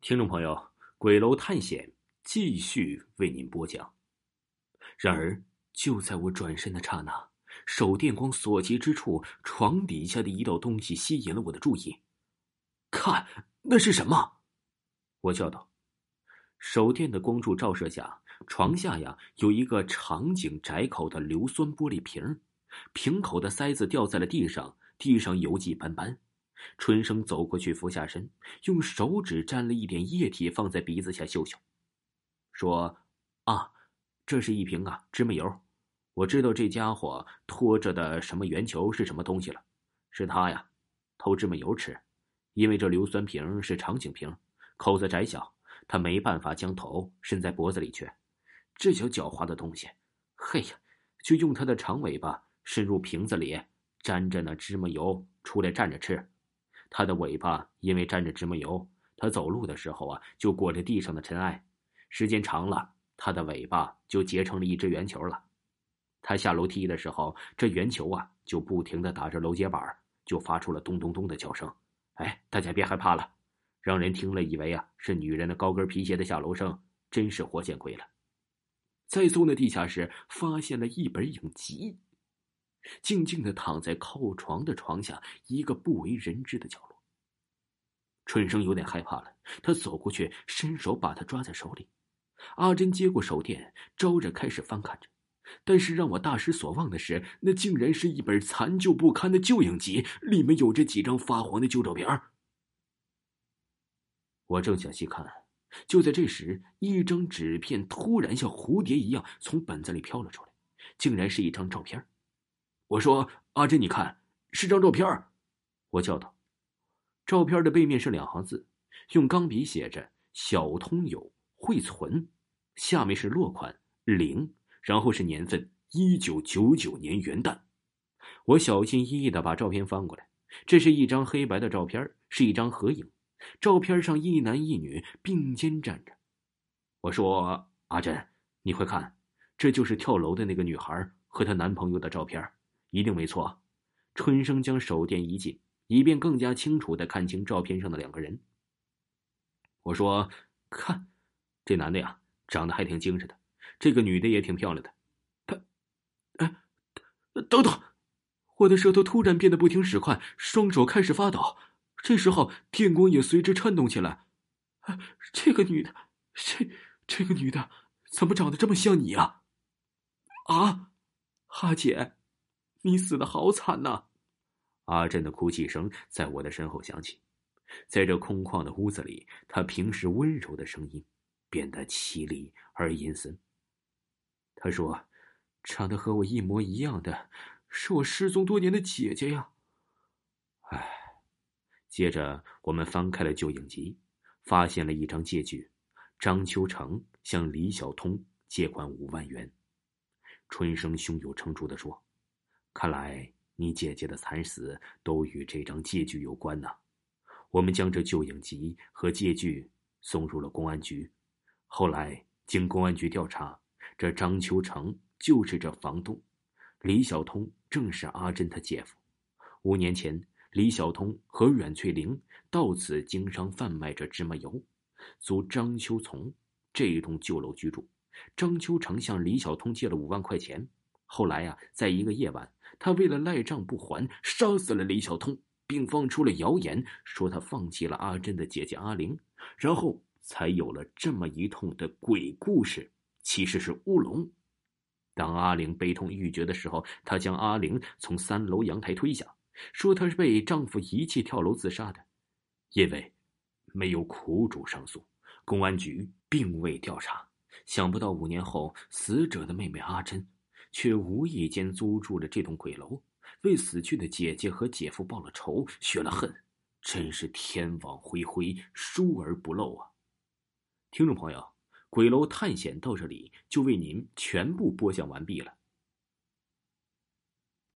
听众朋友，《鬼楼探险》继续为您播讲。然而，就在我转身的刹那，手电光所及之处，床底下的一道东西吸引了我的注意。看，那是什么？我叫道。手电的光柱照射下，床下呀有一个长颈窄口的硫酸玻璃瓶，瓶口的塞子掉在了地上，地上油迹斑斑。春生走过去，俯下身，用手指沾了一点液体，放在鼻子下嗅嗅，说：“啊，这是一瓶啊芝麻油。我知道这家伙拖着的什么圆球是什么东西了，是他呀，偷芝麻油吃。因为这硫酸瓶是长颈瓶，口子窄小，他没办法将头伸在脖子里去。这小狡猾的东西，嘿呀，就用他的长尾巴伸入瓶子里，沾着那芝麻油出来蘸着吃。”它的尾巴因为沾着芝麻油，它走路的时候啊，就裹着地上的尘埃，时间长了，它的尾巴就结成了一只圆球了。它下楼梯的时候，这圆球啊就不停的打着楼阶板，就发出了咚咚咚的叫声。哎，大家别害怕了，让人听了以为啊是女人的高跟皮鞋的下楼声，真是活见鬼了。在搜那地下室，发现了一本影集。静静的躺在靠床的床下一个不为人知的角落。春生有点害怕了，他走过去，伸手把他抓在手里。阿珍接过手电，招着开始翻看着。但是让我大失所望的是，那竟然是一本残旧不堪的旧影集，里面有着几张发黄的旧照片。我正想细看，就在这时，一张纸片突然像蝴蝶一样从本子里飘了出来，竟然是一张照片。我说：“阿珍，你看，是张照片我叫道：“照片的背面是两行字，用钢笔写着‘小通友惠存’，下面是落款零，然后是年份一九九九年元旦。”我小心翼翼的把照片翻过来，这是一张黑白的照片，是一张合影。照片上一男一女并肩站着。我说：“阿珍，你快看，这就是跳楼的那个女孩和她男朋友的照片。”一定没错，春生将手电移近，以便更加清楚的看清照片上的两个人。我说：“看，这男的呀，长得还挺精神的；这个女的也挺漂亮的。”他，哎，等等！我的舌头突然变得不听使唤，双手开始发抖。这时候，电光也随之颤动起来。这个女的，这这个女的，怎么长得这么像你啊？啊，哈姐。你死的好惨呐！阿珍的哭泣声在我的身后响起，在这空旷的屋子里，她平时温柔的声音变得凄厉而阴森。她说：“长得和我一模一样的，是我失踪多年的姐姐呀。”唉，接着我们翻开了旧影集，发现了一张借据：张秋成向李晓通借款五万元。春生胸有成竹的说。看来你姐姐的惨死都与这张借据有关呐！我们将这旧影集和借据送入了公安局。后来经公安局调查，这张秋成就是这房东，李晓通正是阿珍他姐夫。五年前，李晓通和阮翠玲到此经商贩卖着芝麻油，租张秋从这一栋旧楼居住。张秋成向李晓通借了五万块钱。后来呀，在一个夜晚。他为了赖账不还，杀死了李晓通，并放出了谣言，说他放弃了阿珍的姐姐阿玲，然后才有了这么一通的鬼故事。其实是乌龙。当阿玲悲痛欲绝的时候，他将阿玲从三楼阳台推下，说她是被丈夫遗弃跳楼自杀的。因为没有苦主上诉，公安局并未调查。想不到五年后，死者的妹妹阿珍。却无意间租住了这栋鬼楼，为死去的姐姐和姐夫报了仇，雪了恨，真是天网恢恢，疏而不漏啊！听众朋友，鬼楼探险到这里就为您全部播讲完毕了。